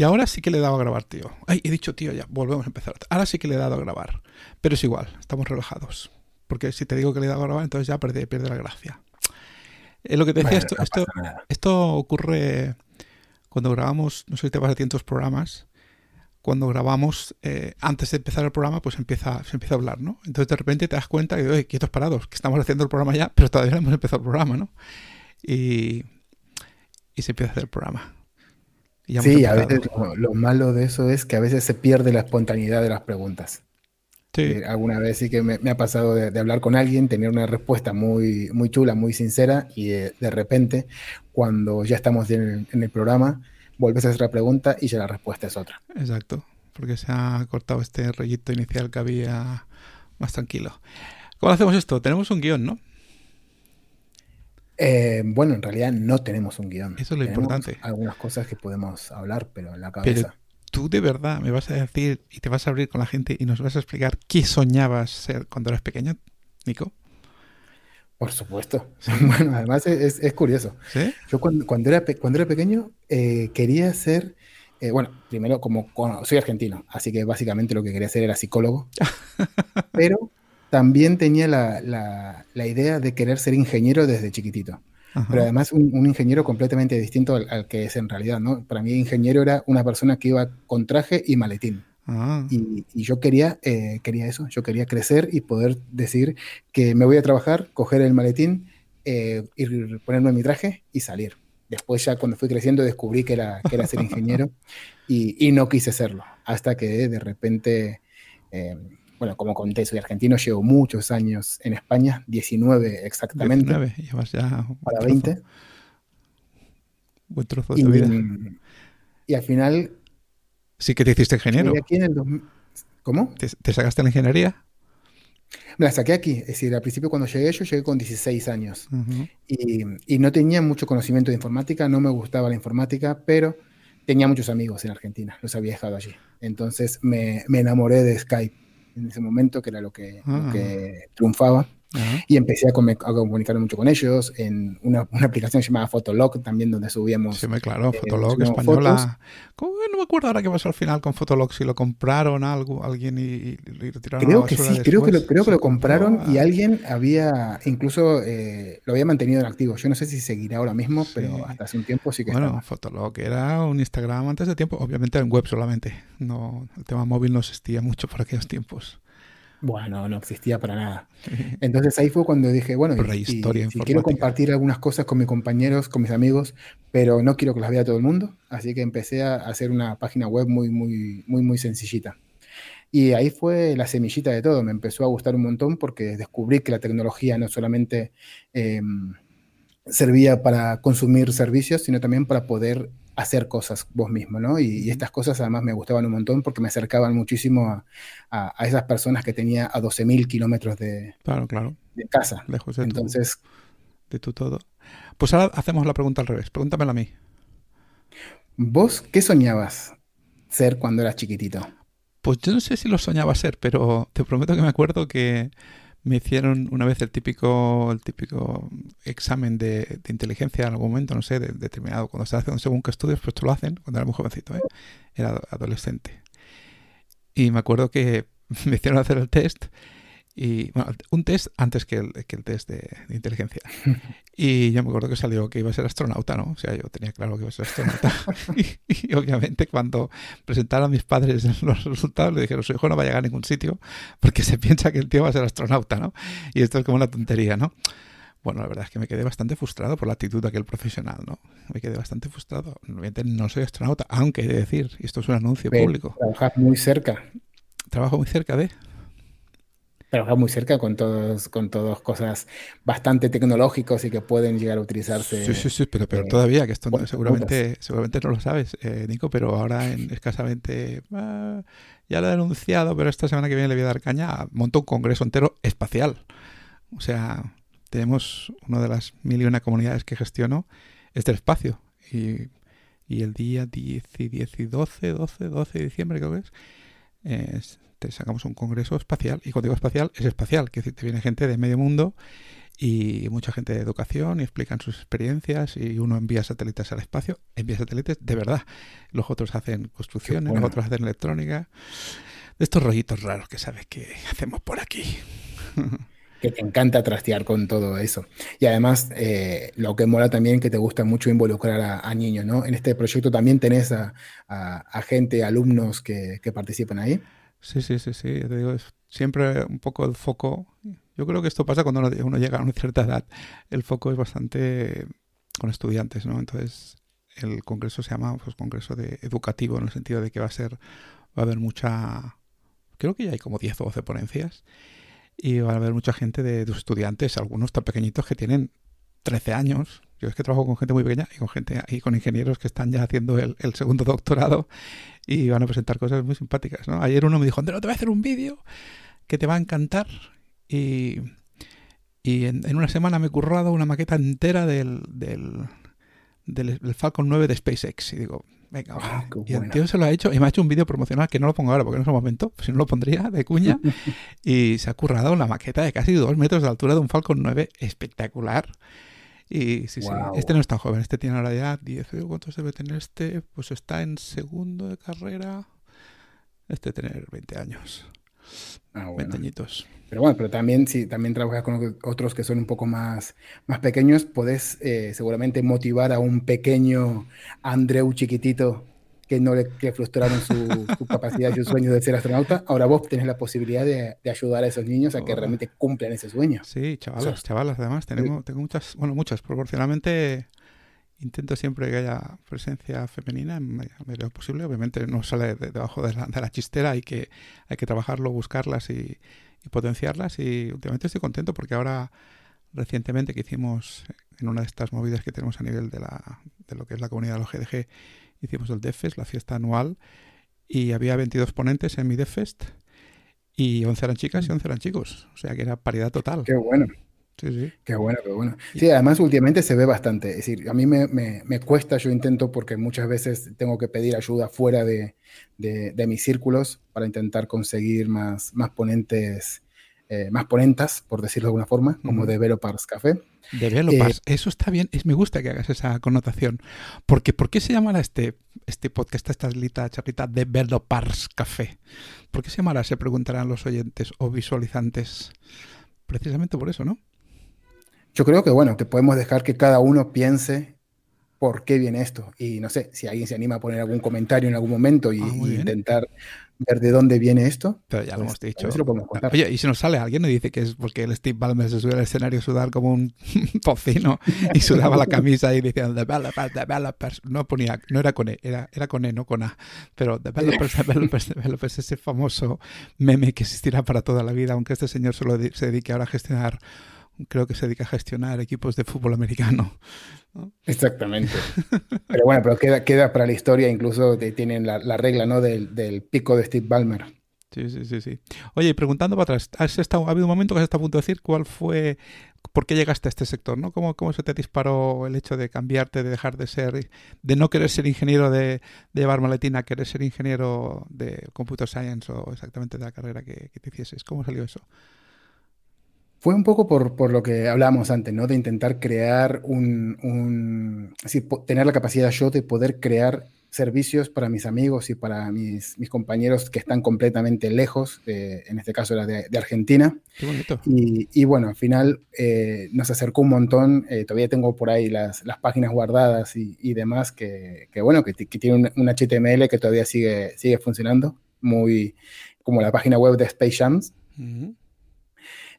Y ahora sí que le he dado a grabar, tío. Ay, he dicho, tío, ya, volvemos a empezar. Ahora sí que le he dado a grabar. Pero es igual, estamos relajados. Porque si te digo que le he dado a grabar, entonces ya pierde, pierde la gracia. Es lo que te decía, esto, esto, esto ocurre cuando grabamos, no sé si te vas a ti en tus programas, cuando grabamos, eh, antes de empezar el programa, pues empieza, se empieza a hablar, ¿no? Entonces de repente te das cuenta que, oye, quietos parados, que estamos haciendo el programa ya, pero todavía no hemos empezado el programa, ¿no? Y, y se empieza a hacer el programa. Sí, a veces lo, malo de eso es que a veces se pierde la espontaneidad de las preguntas. Sí. Eh, alguna vez sí que me, ha pasado de, hablar con alguien, tener una respuesta muy, muy chula, muy sincera, y de, repente, cuando ya estamos en el, programa, vuelves a hacer la pregunta y ya la respuesta es otra. Exacto, porque se ha cortado este rollito inicial que había más tranquilo. ¿Cómo hacemos esto? Tenemos un guion, ¿no? Eh, bueno, en realidad no tenemos un guion. Eso es lo importante. Algunas cosas que podemos hablar, pero en la cabeza. Pero tú de verdad me vas a decir y te vas a abrir con la gente y nos vas a explicar qué soñabas ser cuando eras pequeño, Nico. Por supuesto. Bueno, además es, curioso. Yo cuando, era, cuando era pequeño eh, quería ser, eh, bueno, primero como soy argentino, así que básicamente lo que quería hacer era psicólogo, pero también tenía la, idea de querer ser ingeniero desde chiquitito. Pero además un, ingeniero completamente distinto al, que es en realidad, ¿no? Para mí ingeniero era una persona que iba con traje y maletín. Ah. Y, yo quería, eh, quería eso, yo quería crecer y poder decir que me voy a trabajar, coger el maletín, eh, ir, ponerme mi traje y salir. Después ya cuando fui creciendo descubrí que era, que era ser ingeniero y, y, no quise serlo, hasta que de repente eh, bueno, como conté, soy argentino, llevo muchos años en España, 19 exactamente. 19, llevas ya. Para 20. Buen trozo de tu vida. Y al final. Sí que te hiciste ingeniero. ¿Cómo? ¿Te, sacaste la ingeniería? Me la saqué aquí, es decir, al principio cuando llegué yo llegué con 16 años y, y, no tenía mucho conocimiento de informática, no me gustaba la informática, pero tenía muchos amigos en Argentina, los había dejado allí. Entonces me, me enamoré de Skype en ese momento, que era lo que, ah. triunfaba. Y empecé a, comunicarme mucho con ellos en una, aplicación llamada Fotolog también donde subíamos. Sí, claro, eh, Fotolog española. No me acuerdo ahora qué pasó al final con Fotolog, si lo compraron algo, alguien y, lo retiraron Creo que sí, creo que, lo, creo que lo compraron y alguien había, incluso eh, lo había mantenido en activo. Yo no sé si seguirá ahora mismo, pero hasta hace un tiempo sí que Bueno, Fotolog era un Instagram antes de tiempo, obviamente en web solamente. No, el tema móvil no existía mucho por aquellos tiempos. Bueno, no existía para nada. Entonces ahí fue cuando dije, bueno, y, quiero compartir algunas cosas con mis compañeros, con mis amigos, pero no quiero que las vea todo el mundo, así que empecé a hacer una página web muy, muy, muy, muy sencillita. Y ahí fue la semillita de todo, me empezó a gustar un montón porque descubrí que la tecnología no solamente em, servía para consumir servicios, sino también para poder hacer cosas vos mismo, ¿no? Y, estas cosas además me gustaban un montón porque me acercaban muchísimo a, esas personas que tenía a 12.000 kilómetros de, claro, claro. de casa. Lejos de Entonces, de tu todo. Pues ahora hacemos la pregunta al revés. Pregúntamela a mí. ¿Vos qué soñabas ser cuando eras chiquitito? Pues yo no sé si lo soñaba ser, pero te prometo que me acuerdo que me hicieron una vez el típico, el típico examen de, inteligencia en algún momento, no sé, determinado. Cuando estás haciendo según qué estudios, pues te lo hacen cuando era muy jovencito, ¿eh? era adolescente. Y me acuerdo que me hicieron hacer el test y bueno, un test antes que el, que el test de, inteligencia. Y yo me acuerdo que salió que iba a ser astronauta, ¿no? O sea, yo tenía claro que iba a ser astronauta. y, obviamente cuando presentaron a mis padres los resultados, le dijeron, su hijo no va a llegar a ningún sitio porque se piensa que el tío va a ser astronauta, ¿no? Y esto es como una tontería, ¿no? Bueno, la verdad es que me quedé bastante frustrado por la actitud de aquel profesional, ¿no? Me quedé bastante frustrado. Obviamente no soy astronauta, aunque he de decir, y esto es un anuncio público. Trabajar muy cerca. Trabajo muy cerca de trabajar muy cerca con todos, con todas cosas bastante tecnológicos y que pueden llegar a utilizarse. Sí, sí, sí, pero, pero todavía, que esto seguramente, seguramente no lo sabes, eh, Nico, pero ahora en escasamente, ah, ya lo he denunciado, pero esta semana que viene le voy a dar caña, monto un congreso entero espacial. O sea, tenemos una de las mil y una comunidades que gestiono, es del espacio. Y, y el día 10 y 10 y 12, 12, 12 de diciembre creo que es, sacamos un congreso espacial. Y cuando digo espacial, es espacial, que te viene gente de medio mundo y mucha gente de educación y explican sus experiencias y uno envía satélites al espacio, envía satélites de verdad. Los otros hacen construcciones, los otros hacen electrónica. De estos rollitos raros que sabes que hacemos por aquí. que te encanta trastear con todo eso. Y además, eh, lo que mola también que te gusta mucho involucrar a, niños, ¿no? En este proyecto también tenés a, gente, alumnos que, que, participan ahí. Sí, sí, sí, sí. Te digo, siempre un poco el foco yo creo que esto pasa cuando uno, llega a una cierta edad. El foco es bastante con estudiantes, ¿no? Entonces, el congreso se llama pues, congreso de educativo en el sentido de que va a ser, va a haber mucha, creo que ya hay como 10 o 12 ponencias y va a haber mucha gente de, estudiantes, algunos tan pequeñitos que tienen 13 años. Yo es que trabajo con gente muy pequeña y con gente y con ingenieros que están ya haciendo el, segundo doctorado y van a presentar cosas muy simpáticas, ¿no? Ayer uno me dijo, Andrés, te voy a hacer un vídeo que te va a encantar y, y en, una semana me he currado una maqueta entera del, del, del, Falcon 9 de SpaceX. Y digo, venga, ah, y el tío se lo ha hecho y me ha hecho un vídeo promocional que no lo pongo ahora porque no es el momento, si no lo pondría de cuña. y se ha currado una maqueta de casi dos metros de altura de un Falcon 9 espectacular. Y sí, sí, este no es tan joven, este tiene ahora ya 10, ¿cuántos debe tener este? Pues está en segundo de carrera. Este tener 20 años. Ah, 20 añitos. Pero bueno, pero también si también trabajas con otros que son un poco más, más pequeños, podés eh, seguramente motivar a un pequeño Andreu chiquitito que no le que frustraron su, capacidad y su sueño de ser astronauta. Ahora vos tenés la posibilidad de, ayudar a esos niños a que realmente cumplan ese sueño. Sí, chavalas, chavalas, además. Tenemos, tengo muchas, bueno, muchas, proporcionalmente intento siempre que haya presencia femenina en medida posible. Obviamente no sale debajo de la, de la, chistera, hay que, hay que trabajarlo, buscarlas y, y potenciarlas y últimamente estoy contento porque ahora recientemente que hicimos en una de estas movidas que tenemos a nivel de, la, de lo que es la comunidad de los GDG, hicimos el DevFest, la fiesta anual, y había 22 ponentes en mi DevFest y 11 eran chicas y 11 eran chicos, o sea que era paridad total. Qué bueno. Sí, sí. Qué bueno, qué bueno. Sí, además últimamente se ve bastante. Es decir, a mí me, me, me cuesta, yo intento porque muchas veces tengo que pedir ayuda fuera de, de, de mis círculos para intentar conseguir más, más ponentes, eh, más ponentas, por decirlo de alguna forma, como Developers Café. Developers, eh, eso está bien, es, me gusta que hagas esa connotación. Porque, ¿Por qué se llamará este, este podcast, esta lista charlita, Developers Café? ¿Por qué se llamará? Se preguntarán los oyentes o visualizantes. Precisamente por eso, ¿no? Yo creo que, bueno, te podemos dejar que cada uno piense por qué viene esto. Y no sé, si alguien se anima a poner algún comentario en algún momento y, ah, intentar ver de dónde viene esto. Pero ya lo pues, hemos dicho. Oye, y si nos sale alguien y dice que es porque el Steve Ballmer se sube al escenario a sudar como un pocino y sudaba la camisa y decía developers, developers. No ponía, no era con E, era, era con E, no con A. Pero developers, developers, developers, ese famoso meme que existirá para toda la vida, aunque este señor solo se dedique ahora a gestionar creo que se dedica a gestionar equipos de fútbol americano. Exactamente. Pero bueno, pero queda, queda para la historia, incluso tienen la, regla ¿no? Del, pico de Steve Ballmer. Sí, sí, sí, sí. Oye, y preguntando para atrás, ¿has estado, ¿ha habido un momento que has estado a punto de decir cuál fue, por qué llegaste a este sector? ¿no? ¿Cómo, ¿Cómo se te disparó el hecho de cambiarte, de dejar de ser, de no querer ser ingeniero de, de llevar maletina, a querer ser ingeniero de computer science o exactamente de la carrera que, que te hicieses? ¿Cómo salió eso? Fue un poco por, por, lo que hablábamos antes, ¿no? De intentar crear un, un tener la capacidad yo de poder crear servicios para mis amigos y para mis, mis compañeros que están completamente lejos, en este caso era de, Argentina. Qué bonito. Y, y bueno, al final eh, nos acercó un montón, eh, todavía tengo por ahí las, las páginas guardadas y, y demás, que, que bueno, que, que tiene un, HTML que todavía sigue, sigue funcionando, muy como la página web de Space Jams.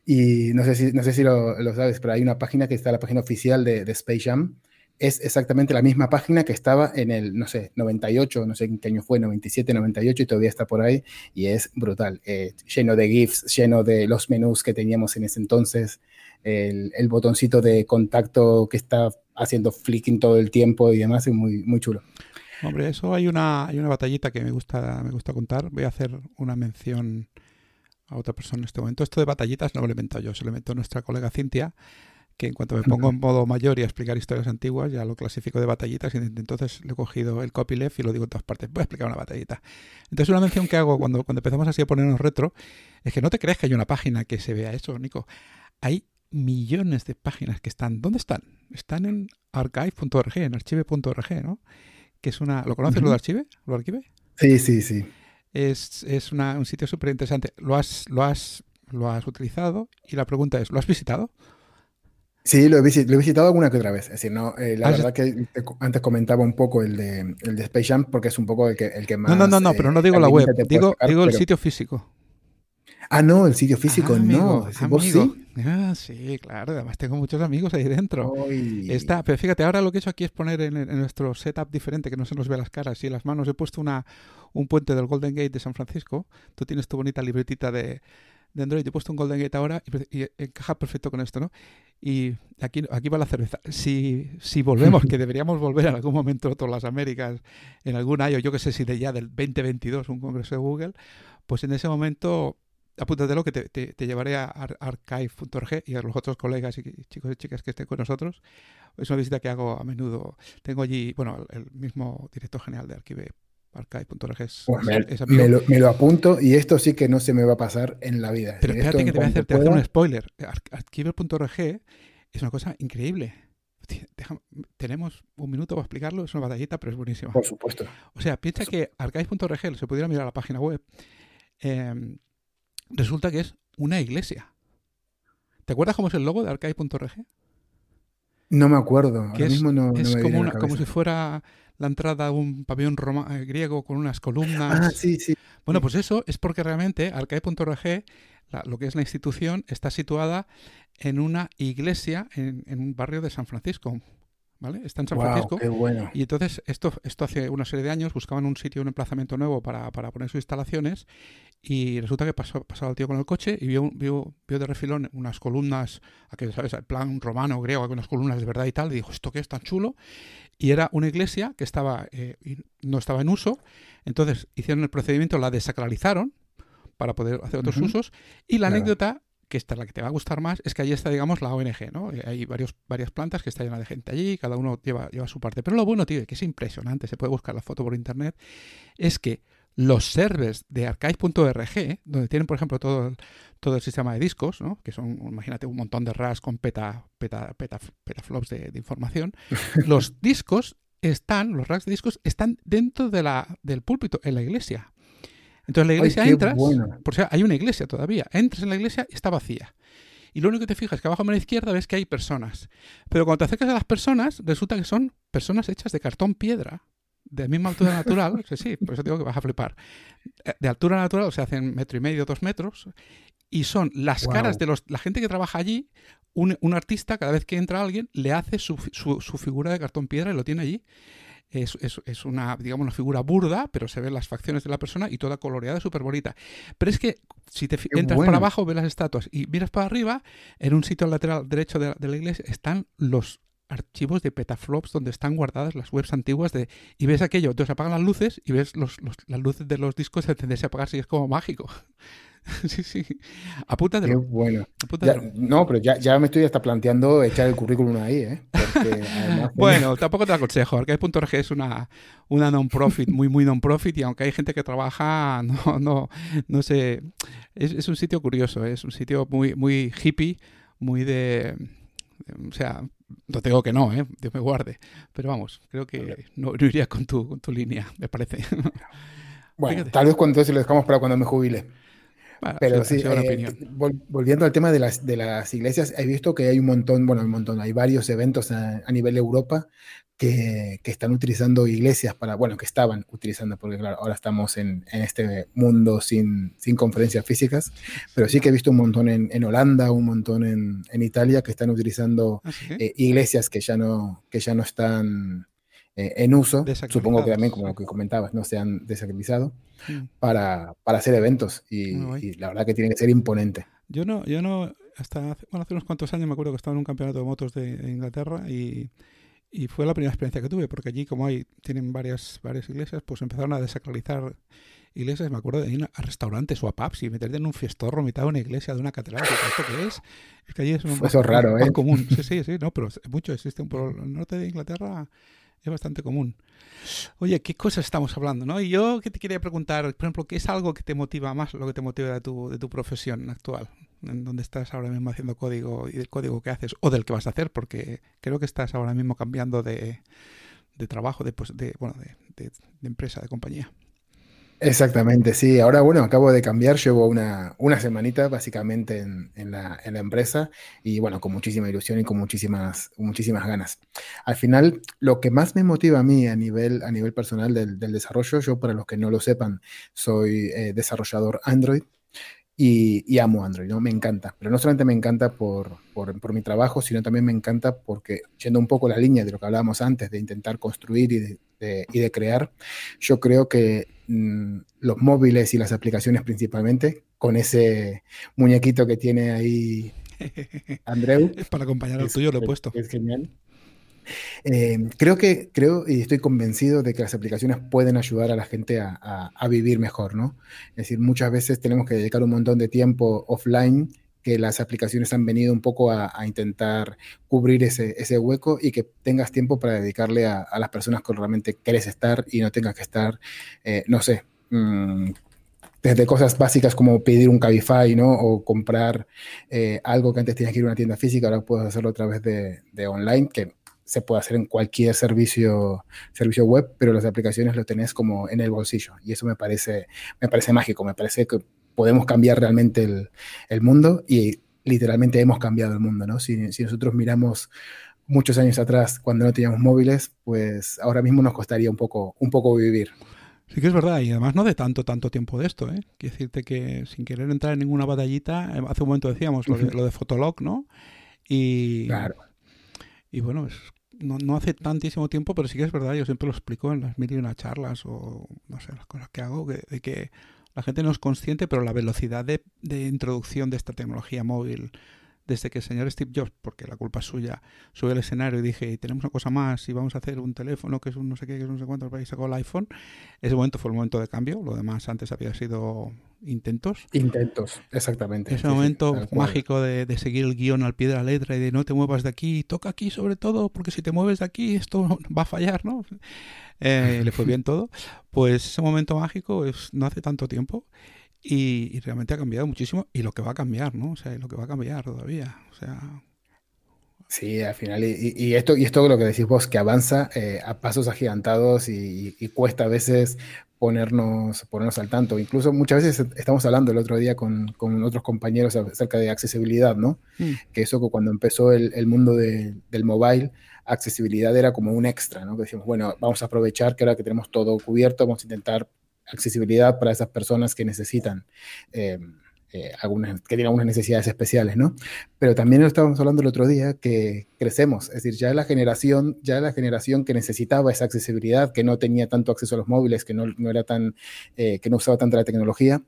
Y no sé si, no sé si lo, lo, sabes, pero hay una página que está, la página oficial de, de, Space Jam. Es exactamente la misma página que estaba en el, no sé, 98, no sé en qué año fue, 97, 98, y todavía está por ahí. Y es brutal, eh, lleno de GIFs, lleno de los menús que teníamos en ese entonces, el, el, botoncito de contacto que está haciendo flicking todo el tiempo y demás, es muy, muy chulo. Hombre, eso hay una, hay una batallita que me gusta, me gusta contar. Voy a hacer una mención a otra persona en este momento. Esto de batallitas no lo invento yo, se lo inventó nuestra colega Cintia, que en cuanto me pongo en modo mayor y a explicar historias antiguas, ya lo clasifico de batallitas y entonces le he cogido el copyleft y lo digo en todas partes. Voy a explicar una batallita. Entonces una mención que hago cuando, cuando empezamos así a ponernos retro es que no te crees que hay una página que se vea eso, Nico. Hay millones de páginas que están. ¿Dónde están? Están en archive.org, en archive.org, ¿no? Que es una. ¿Lo conoces lo de Archive? ¿Lo Archive? Sí, sí, sí. Es, es una, un sitio súper interesante. ¿Lo has, lo, has, ¿Lo has utilizado? Y la pregunta es: ¿lo has visitado? Sí, lo he, visitado alguna que otra vez. Es decir, no, eh, la ah, verdad que antes comentaba un poco el de, el de Space Jam porque es un poco el que, el que más. No, no, no, no pero no eh, digo la web, digo, digo el sitio físico. Ah, no, el sitio físico, no. ¿Vos sí? Ah, sí, claro. Además tengo muchos amigos ahí dentro. Está, pero fíjate, ahora lo que he hecho aquí es poner en, nuestro setup diferente, que no se nos ve las caras y las manos. He puesto una, un puente del Golden Gate de San Francisco. Tú tienes tu bonita libretita de, de Android. He puesto un Golden Gate ahora y, encaja perfecto con esto, ¿no? Y aquí, aquí va la cerveza. Si, si volvemos, que deberíamos volver en algún momento todas las Américas, en algún año, yo que sé si de ya del 2022, un congreso de Google, pues en ese momento apúntatelo que te, te, llevaré a archive.org y a los otros colegas y chicos y chicas que estén con nosotros. Es una visita que hago a menudo. Tengo allí, bueno, el mismo director general de Archive, archive.org es, me, me, lo, apunto y esto sí que no se me va a pasar en la vida. Pero espérate que te voy a hacer, te un spoiler. Archive.org es una cosa increíble. tenemos un minuto para explicarlo, es una batallita, pero es buenísimo. Por supuesto. O sea, piensa que archive.org, se pudiera mirar la página web, eh, resulta que es una iglesia. ¿Te acuerdas cómo es el logo de archive.org? No me acuerdo. Ahora es, mismo no, es como, como, si fuera la entrada a un pabellón eh, griego con unas columnas. Ah, sí, sí. Bueno, pues eso es porque realmente archive.org, lo que es la institución, está situada en una iglesia en, en un barrio de San Francisco, ¿vale? Está en San Francisco. Y entonces, esto, esto hace una serie de años, buscaban un sitio, un emplazamiento nuevo para, para poner sus instalaciones y resulta que pasó, pasaba el tío con el coche y vio, vio, vio de refilón unas columnas, aquello, ¿sabes? El plan romano, griego, unas columnas de verdad y tal, y dijo, ¿esto qué es tan chulo? Y era una iglesia que estaba, eh, no estaba en uso, entonces hicieron el procedimiento, la desacralizaron para poder hacer otros usos, y la anécdota que esta es la que te va a gustar más, es que allí está, digamos, la ONG, ¿no? Eh, hay varios, varias plantas que está llena de gente allí, cada uno lleva, lleva su parte. Pero lo bueno, tío, que es impresionante, se puede buscar la foto por internet, es que los servers de archive.org, donde tienen, por ejemplo, todo el, todo el sistema de discos, ¿no? que son, imagínate, un montón de RAS con peta, peta, peta, petaflops de, de información, los discos están, los racks de discos están dentro de la, del púlpito, en la iglesia. Entonces la iglesia entras, por si hay una iglesia todavía, entras en la iglesia y está vacía. Y lo único que te fijas es que abajo a la izquierda ves que hay personas. Pero cuando te acercas a las personas, resulta que son personas hechas de cartón piedra, de misma altura natural. sí, sí, por eso digo que vas a flipar. Eh, de altura natural, o sea, hacen metro y medio, dos metros. Y son las caras de los, la gente que trabaja allí. Un, artista, cada vez que entra alguien, le hace su, su, su figura de cartón piedra y lo tiene allí es, es, es, una, digamos, una figura burda, pero se ven las facciones de la persona y toda coloreada, súper bonita. Pero es que si te entras para abajo, ves las estatuas y miras para arriba, en un sitio lateral derecho de, la iglesia están los archivos de petaflops donde están guardadas las webs antiguas de y ves aquello, entonces apagan las luces y ves los, las luces de los discos encenderse y apagarse y es como mágico. sí, sí. Apúntatelo. Qué bueno. no, pero ya, ya, me estoy hasta planteando echar el currículum ahí, ¿eh? bueno, tampoco te aconsejo. Arcade.org es una, una non-profit, muy, muy non-profit, y aunque hay gente que trabaja, no, no, no sé. Es, es un sitio curioso, ¿eh? es un sitio muy, muy hippie, muy de. O sea, no tengo que no, ¿eh? Dios me guarde. Pero vamos, creo que no, iría con tu, con tu línea, me parece. Bueno, tal vez cuando entonces lo dejamos para cuando me jubile. Pero sí, eh, volviendo al tema de las, de las iglesias, he visto que hay un montón, bueno, un montón, hay varios eventos a, nivel de Europa que, que, están utilizando iglesias para, bueno, que estaban utilizando, porque claro, ahora estamos en, en este mundo sin, sin, conferencias físicas, pero sí que he visto un montón en, en Holanda, un montón en, en, Italia que están utilizando ¿Ah, eh, iglesias que ya no, que ya no están eh, en uso, supongo que también, como lo que comentabas, no se han desacralizado, mm. para, para, hacer eventos y, la verdad que tiene que ser imponente. Yo no, yo no, hasta hace, bueno, hace unos cuantos años me acuerdo que estaba en un campeonato de motos de, Inglaterra y, y, fue la primera experiencia que tuve, porque allí como hay, tienen varias, varias iglesias, pues empezaron a desacralizar iglesias, me acuerdo de ir a restaurantes o a pubs y meterte en un fiestorro mitad de una iglesia, de una catedral, ¿esto qué es? Es que allí es un Eso es raro, ¿eh? común. Sí, sí, sí, no, pero mucho existe por el norte de Inglaterra es bastante común. Oye, ¿qué cosas estamos hablando? ¿no? Y yo que te quería preguntar, por ejemplo, ¿qué es algo que te motiva más, lo que te motiva de tu, de tu profesión actual? En donde estás ahora mismo haciendo código y del código que haces o del que vas a hacer, porque creo que estás ahora mismo cambiando de, de trabajo, de, pues, bueno, de, empresa, de compañía. Exactamente, sí. Ahora, bueno, acabo de cambiar, llevo una, una semanita básicamente en, la, empresa y bueno, con muchísima ilusión y con muchísimas, muchísimas ganas. Al final, lo que más me motiva a mí a nivel, a nivel personal del, del desarrollo, yo para los que no lo sepan, soy eh, desarrollador Android, y, amo Android, ¿no? Me encanta. Pero no solamente me encanta por, por, mi trabajo, sino también me encanta porque, yendo un poco la línea de lo que hablábamos antes, de intentar construir y de, y de crear, yo creo que mm, los móviles y las aplicaciones principalmente, con ese muñequito que tiene ahí Andreu. Es para acompañar al tuyo, lo he puesto. Es genial. Eh, creo que, creo y estoy convencido de que las aplicaciones pueden ayudar a la gente a, vivir mejor, ¿no? Es decir, muchas veces tenemos que dedicar un montón de tiempo offline que las aplicaciones han venido un poco a, intentar cubrir ese, ese, hueco y que tengas tiempo para dedicarle a, las personas que realmente quieres estar y no tengas que estar, eh, no sé, mm, desde cosas básicas como pedir un Cabify, ¿no? O comprar eh, algo que antes tenías que ir a una tienda física, ahora puedes hacerlo a través de, de online, que se puede hacer en cualquier servicio, servicio web, pero las aplicaciones lo tenés como en el bolsillo. Y eso me parece, me parece mágico, me parece que podemos cambiar realmente el, el mundo y literalmente hemos cambiado el mundo, ¿no? Si, si, nosotros miramos muchos años atrás, cuando no teníamos móviles, pues ahora mismo nos costaría un poco, un poco vivir. Sí que es verdad, y además no de tanto, tanto tiempo de esto, ¿eh? Quiero decirte que sin querer entrar en ninguna batallita, eh, hace un momento decíamos lo de, lo de Fotolog, ¿no? Y, claro. y bueno, es no, no, hace tantísimo tiempo, pero sí que es verdad, yo siempre lo explico en las mil y una charlas o no sé, las cosas que hago, de que la gente no es consciente, pero la velocidad de, de introducción de esta tecnología móvil desde que el señor Steve Jobs, porque la culpa es suya, subió al escenario y dije, tenemos una cosa más y vamos a hacer un teléfono que es un no sé qué, que es un no sé cuánto, y sacó el iPhone, ese momento fue el momento de cambio, lo demás antes había sido intentos. Intentos, exactamente. Ese momento mágico de, de, seguir el guion al pie de la letra y de no te muevas de aquí, toca aquí sobre todo, porque si te mueves de aquí esto va a fallar, ¿no? Eh, le fue bien todo. Pues ese momento mágico es, no hace tanto tiempo y, realmente ha cambiado muchísimo y lo que va a cambiar, ¿no? O sea, lo que va a cambiar todavía. O sea. Sí, al final, y, y esto, y esto lo que decís vos, que avanza eh, a pasos agigantados y, y, cuesta a veces ponernos, ponernos al tanto. Incluso muchas veces estamos hablando el otro día con, con otros compañeros acerca de accesibilidad, ¿no? Mm. Que eso cuando empezó el, el mundo de, del mobile, accesibilidad era como un extra, ¿no? Que decimos, bueno, vamos a aprovechar que ahora que tenemos todo cubierto, vamos a intentar accesibilidad para esas personas que necesitan. Eh, eh, algunas, que tienen algunas necesidades especiales, ¿no? Pero también lo estábamos hablando el otro día que crecemos, es decir, ya la generación, ya la generación que necesitaba esa accesibilidad, que no tenía tanto acceso a los móviles, que no, no era tan, eh, que no usaba tanta la tecnología,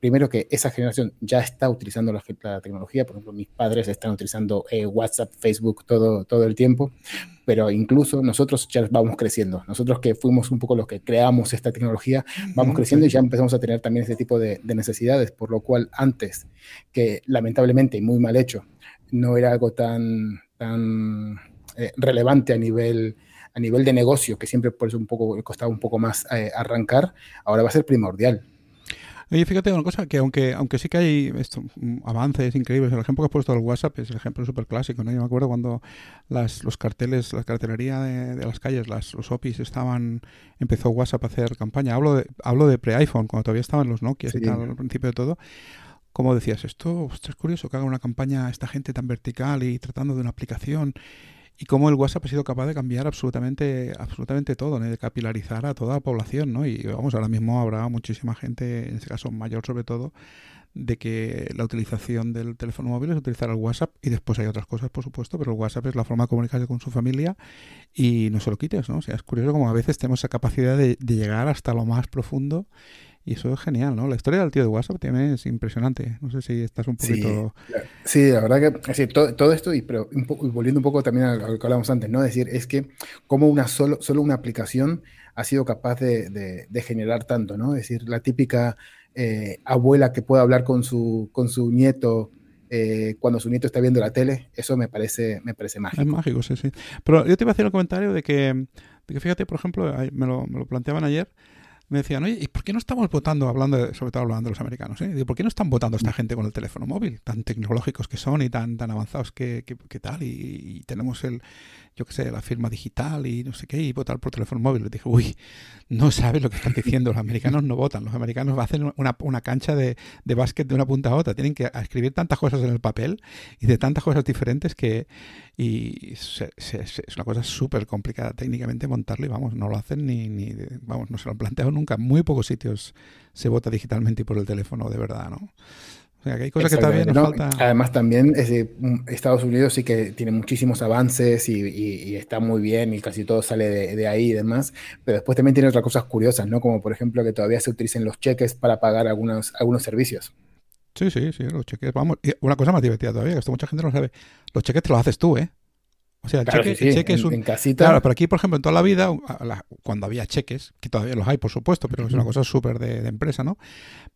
primero que esa generación ya está utilizando la, la tecnología, por ejemplo, mis padres están utilizando eh, WhatsApp, Facebook todo, todo el tiempo, pero incluso nosotros ya vamos creciendo. Nosotros que fuimos un poco los que creamos esta tecnología, vamos creciendo y ya empezamos a tener también ese tipo de, de necesidades, por lo cual antes, que lamentablemente y muy mal hecho, no era algo tan, tan eh, relevante a nivel a nivel de negocio, que siempre por eso un poco costaba un poco más eh, arrancar, ahora va a ser primordial. Oye, fíjate una cosa, que aunque, aunque sí que hay esto, mm, avances increíbles, el ejemplo que has puesto del WhatsApp es el ejemplo súper clásico, ¿no? Yo me acuerdo cuando las, los carteles, la cartelería de, las calles, las, los OPIs estaban, empezó WhatsApp a hacer campaña. Hablo de, hablo de pre-iPhone, cuando todavía estaban los Nokia y tal, al principio de todo. Como decías, esto es curioso que haga una campaña esta gente tan vertical y tratando de una aplicación y cómo el WhatsApp ha sido capaz de cambiar absolutamente, absolutamente todo, de capilarizar a toda la población, ¿no? Y vamos, ahora mismo habrá muchísima gente, en este caso mayor sobre todo, de que la utilización del teléfono móvil es utilizar el WhatsApp y después hay otras cosas, por supuesto, pero el WhatsApp es la forma de comunicarse con su familia y no se lo quites, ¿no? O sea, es curioso como a veces tenemos esa capacidad de, de llegar hasta lo más profundo y eso es genial, ¿no? La historia del tío de WhatsApp también es impresionante. No sé si estás un poquito... Sí, la verdad que todo, esto, y, pero volviendo un poco también a lo que hablábamos antes, ¿no? Es decir, es que como una solo, solo una aplicación ha sido capaz de, generar tanto, ¿no? Es decir, la típica eh, abuela que puede hablar con su, con su nieto eh, cuando su nieto está viendo la tele, eso me parece, me parece mágico. Es mágico, sí, sí. Pero yo te iba a hacer el comentario de que, de que fíjate, por ejemplo, me lo, me lo planteaban ayer, me decían, oye, ¿y por qué no estamos votando, hablando sobre todo hablando de los americanos, ¿eh? ¿por qué no están votando esta gente con el teléfono móvil? Tan tecnológicos que son y tan, tan avanzados que, que, tal, y, tenemos el, yo qué sé, la firma digital y no sé qué, y votar por teléfono móvil. Les dije, uy, no sabes lo que están diciendo, los americanos no votan, los americanos hacen una, una cancha de, de básquet de una punta a otra, tienen que escribir tantas cosas en el papel y de tantas cosas diferentes que y es una cosa súper complicada técnicamente montarlo y vamos, no lo hacen ni, ni, vamos, no se lo han planteado nunca. Muy pocos sitios se vota digitalmente y por el teléfono de verdad, ¿no? O sea, que hay cosas que todavía nos falta. Además, también mm, Estados Unidos sí que tiene muchísimos avances y, está muy bien y casi todo sale de, ahí y demás, pero después también tiene otras cosas curiosas, ¿no? Como por ejemplo que todavía se utilicen los cheques para pagar algunos, algunos servicios. Sí, sí, sí, los cheques, vamos. Y una cosa más divertida todavía, que esto mucha gente no sabe. Los cheques te los haces tú, ¿eh? O sea, el, cheque, es un. En casita. Claro, pero aquí, por ejemplo, en toda la vida, cuando había cheques, que todavía los hay, por supuesto, pero es una cosa súper de, empresa, ¿no?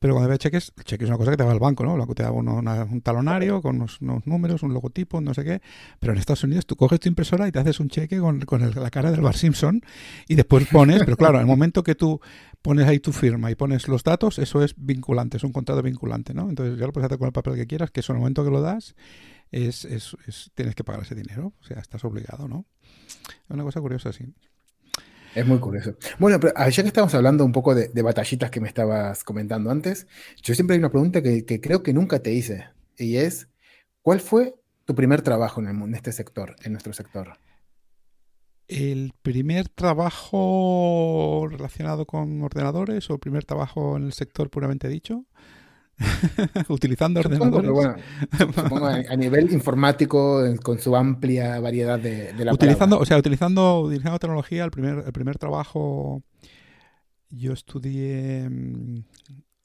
Pero cuando había cheques, el cheque es una cosa que te va al banco, ¿no? Lo que te da un talonario con unos, números, un logotipo, no sé qué. Pero en Estados Unidos tú coges tu impresora y te haces un cheque con, la cara del Bar Simpson y después pones, pero claro, en el momento que tú pones ahí tu firma y pones los datos, eso es vinculante, es un contrato vinculante, ¿no? Entonces ya lo puedes hacer con el papel que quieras, que eso en el momento que lo das es, es, tienes que pagar ese dinero, o sea, estás obligado, ¿no? Es una cosa curiosa, sí. Es muy curioso. Bueno, pero ah, ya que estamos hablando un poco de, batallitas que me estabas comentando antes, yo siempre hay una pregunta que, creo que nunca te hice, y es, ¿cuál fue tu primer trabajo en, el, en este sector, en nuestro sector? el primer trabajo relacionado con ordenadores o el primer trabajo en el sector puramente dicho. Utilizando ordenadores. Bueno, a nivel informático, con su amplia variedad de, la utilizando, O sea, utilizando, utilizando tecnología, el primer, el primer trabajo yo estudié mm,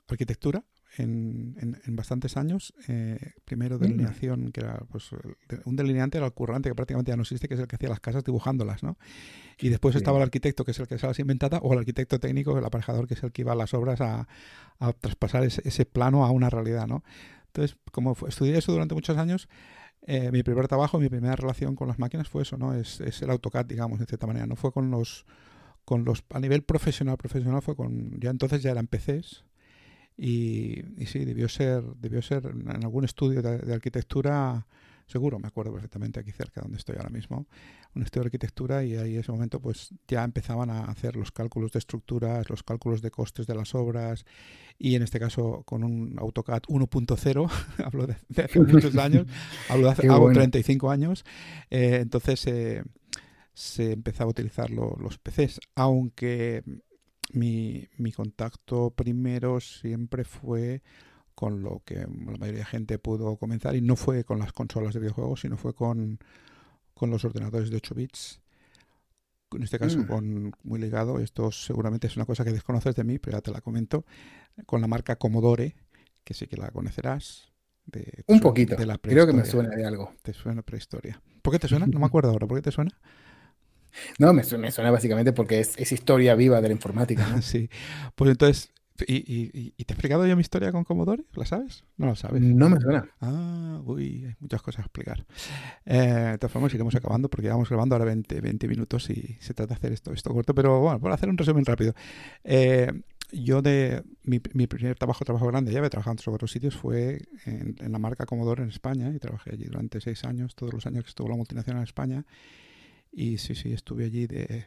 arquitectura en, en, bastantes años. Eh, primero delineación, que era pues, un delineante era el currante, que prácticamente ya no existe, que es el que hacía las casas dibujándolas, ¿no? Y después estaba el arquitecto, que es el que se las inventaba, o el arquitecto técnico, el aparejador, que es el que iba a las obras a, a traspasar ese, plano a una realidad, ¿no? Entonces, como estudié eso durante muchos años, eh, mi primer trabajo, mi primera relación con las máquinas fue eso, ¿no? Es, es el AutoCAD, digamos, de cierta manera. No fue con los con los a nivel profesional profesional fue con ya entonces ya eran PCs y, sí, debió ser, debió ser en algún estudio de, arquitectura, seguro, me acuerdo perfectamente aquí cerca donde estoy ahora mismo, un estudio de arquitectura y ahí en ese momento pues ya empezaban a hacer los cálculos de estructuras, los cálculos de costes de las obras y en este caso con un AutoCAD 1.0, hablo de, hace muchos años, hablo de hace 35 años, eh, entonces eh, se empezaba a utilizar los PCs, aunque mi, mi contacto primero siempre fue con lo que la mayoría de gente pudo comenzar y no fue con las consolas de videojuegos, sino fue con, con los ordenadores de 8 bits. En este caso, mm. con muy ligado, esto seguramente es una cosa que desconoces de mí, pero ya te la comento, con la marca Commodore, que sí que la conocerás. De, Un poquito, creo que me suena de algo. Te suena prehistoria. ¿Por qué te suena? No me acuerdo ahora, ¿por qué te suena? No, me, suena básicamente porque es, historia viva de la informática. ¿no? sí. Pues entonces, ¿y, te he explicado yo mi historia con Commodore? ¿La sabes? No la sabes. No me suena. Ah, uy, hay muchas cosas a explicar. Eh, de todas formas, iremos acabando porque vamos grabando ahora 20, 20 minutos y se trata de hacer esto, esto corto. Pero bueno, por hacer un resumen rápido. Eh, yo de mi, primer trabajo, trabajo grande, ya había trabajado en otros sitios, fue en, en, la marca Commodore en España y trabajé allí durante seis años, todos los años que estuvo la multinacional en España. Y sí, sí, estuve allí de,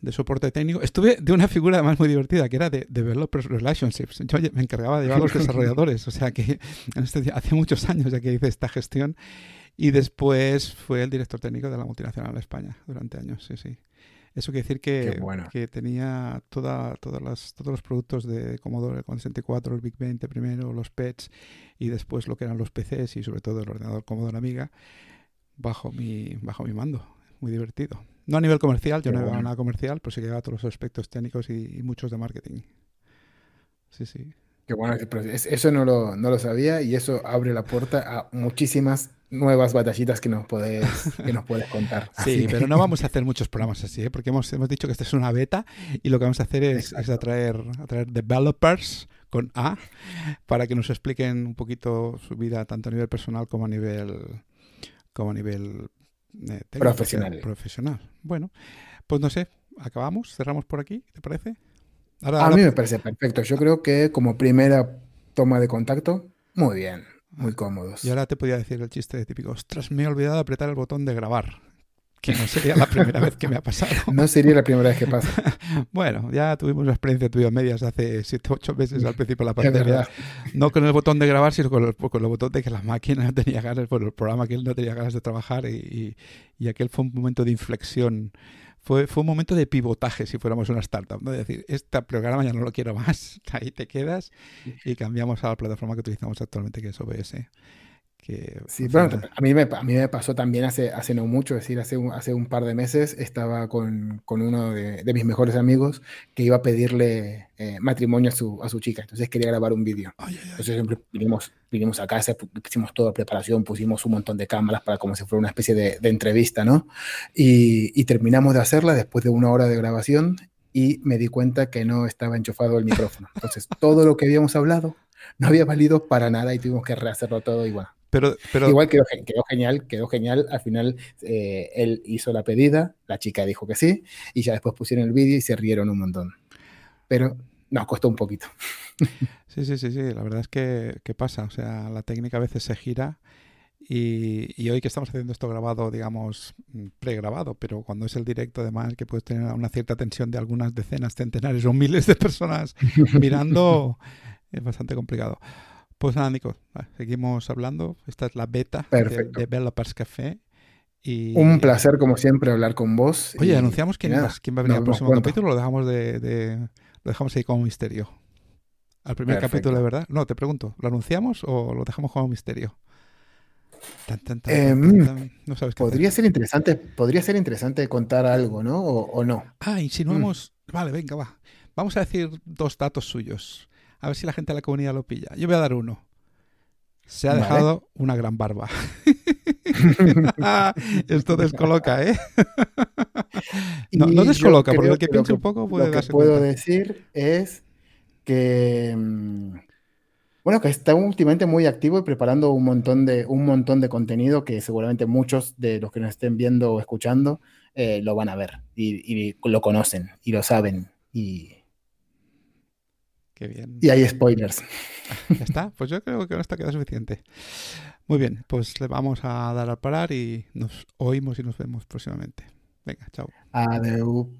de soporte técnico. Estuve de una figura además muy divertida, que era de Developers Relationships. Yo me encargaba de llevar a los desarrolladores, o sea que este, hace muchos años ya que hice esta gestión. Y después fue el director técnico de la multinacional España durante años, sí, sí. Eso quiere decir que, que tenía toda, todas las, todos los productos de Commodore, con 64, el Big 20 primero, los PETs y después lo que eran los PCs y sobre todo el ordenador Commodore Amiga bajo mi, bajo mi mando muy divertido. No a nivel comercial, yo no he nada comercial, pero sí que llevaba todos los aspectos técnicos y, muchos de marketing. Sí, sí. Qué bueno, eso no lo, no lo sabía y eso abre la puerta a muchísimas nuevas batallitas que nos puedes, que nos puedes contar. Sí, pero no vamos a hacer muchos programas así, ¿eh? porque hemos, hemos dicho que esta es una beta y lo que vamos a hacer es, es atraer, atraer developers con A para que nos expliquen un poquito su vida tanto a nivel personal como a nivel como a nivel eh, profesional. profesional. Bueno, pues no sé, acabamos, cerramos por aquí, ¿te parece? a mí me parece perfecto. Yo creo que como primera toma de contacto, muy bien, muy cómodos. Y ahora te podía decir el chiste de típico, ostras, me he olvidado de apretar el botón de grabar que no sería la primera vez que me ha pasado. No sería la primera vez que pasa. bueno, ya tuvimos una experiencia tuya medias hace 7 8 meses al principio de la pandemia. No con el botón de grabar, sino con el, con el, botón de que la máquina no tenía ganas, bueno, el programa que él no tenía ganas de trabajar y, y, aquel fue un momento de inflexión. Fue, fue un momento de pivotaje si fuéramos una startup, ¿no? De decir, este programa ya no lo quiero más, ahí te quedas y cambiamos a la plataforma que utilizamos actualmente que es OBS sí, bueno, a mí, me, a mí me pasó también hace, hace no mucho, es decir, hace un, hace un par de meses estaba con, con uno de, de, mis mejores amigos que iba a pedirle eh, matrimonio a su, a su chica, entonces quería grabar un vídeo. Entonces siempre vinimos, vinimos a casa, hicimos toda preparación, pusimos un montón de cámaras para como si fuera una especie de, de entrevista, ¿no? Y, y terminamos de hacerla después de una hora de grabación y me di cuenta que no estaba enchufado el micrófono. Entonces todo lo que habíamos hablado no había valido para nada y tuvimos que rehacerlo todo bueno, pero, pero... Igual quedó, quedó, genial, quedó genial. Al final eh, él hizo la pedida, la chica dijo que sí, y ya después pusieron el vídeo y se rieron un montón. Pero nos costó un poquito. Sí, sí, sí, sí. La verdad es que, que pasa. O sea, la técnica a veces se gira. Y, y, hoy que estamos haciendo esto grabado, digamos, pregrabado, pero cuando es el directo, además, que puedes tener una cierta tensión de algunas decenas, centenares o miles de personas mirando, es bastante complicado. Pues nada, Nico, seguimos hablando. Esta es la beta de, de Developers Café. Y... Un placer, como siempre, hablar con vos. Oye, anunciamos quién, va, quién va a venir al próximo capítulo. Lo dejamos de, lo dejamos ahí como misterio. Al primer capítulo, de verdad. No, te pregunto, ¿lo anunciamos o lo dejamos como misterio? Em, no sabes qué podría ser interesante, podría ser interesante contar algo, ¿no? O, no. Ah, insinuamos. Mm. Vale, venga, va. Vamos a decir dos datos suyos. A ver si la gente de la comunidad lo pilla. Yo voy a dar uno. Se ha dejado una gran barba. Esto descoloca, ¿eh? no, no, descoloca, porque el que piense un poco puede Lo que puedo decir es que. Mm, bueno, que está últimamente muy activo y preparando un montón de, un montón de contenido que seguramente muchos de los que nos estén viendo o escuchando eh, lo van a ver y, y, lo conocen y lo saben. Y, bien. Y hay spoilers. Ya está, pues yo creo que con esto queda suficiente. Muy bien, pues le vamos a dar al parar y nos oímos y nos vemos próximamente. Venga, chao. Adeu.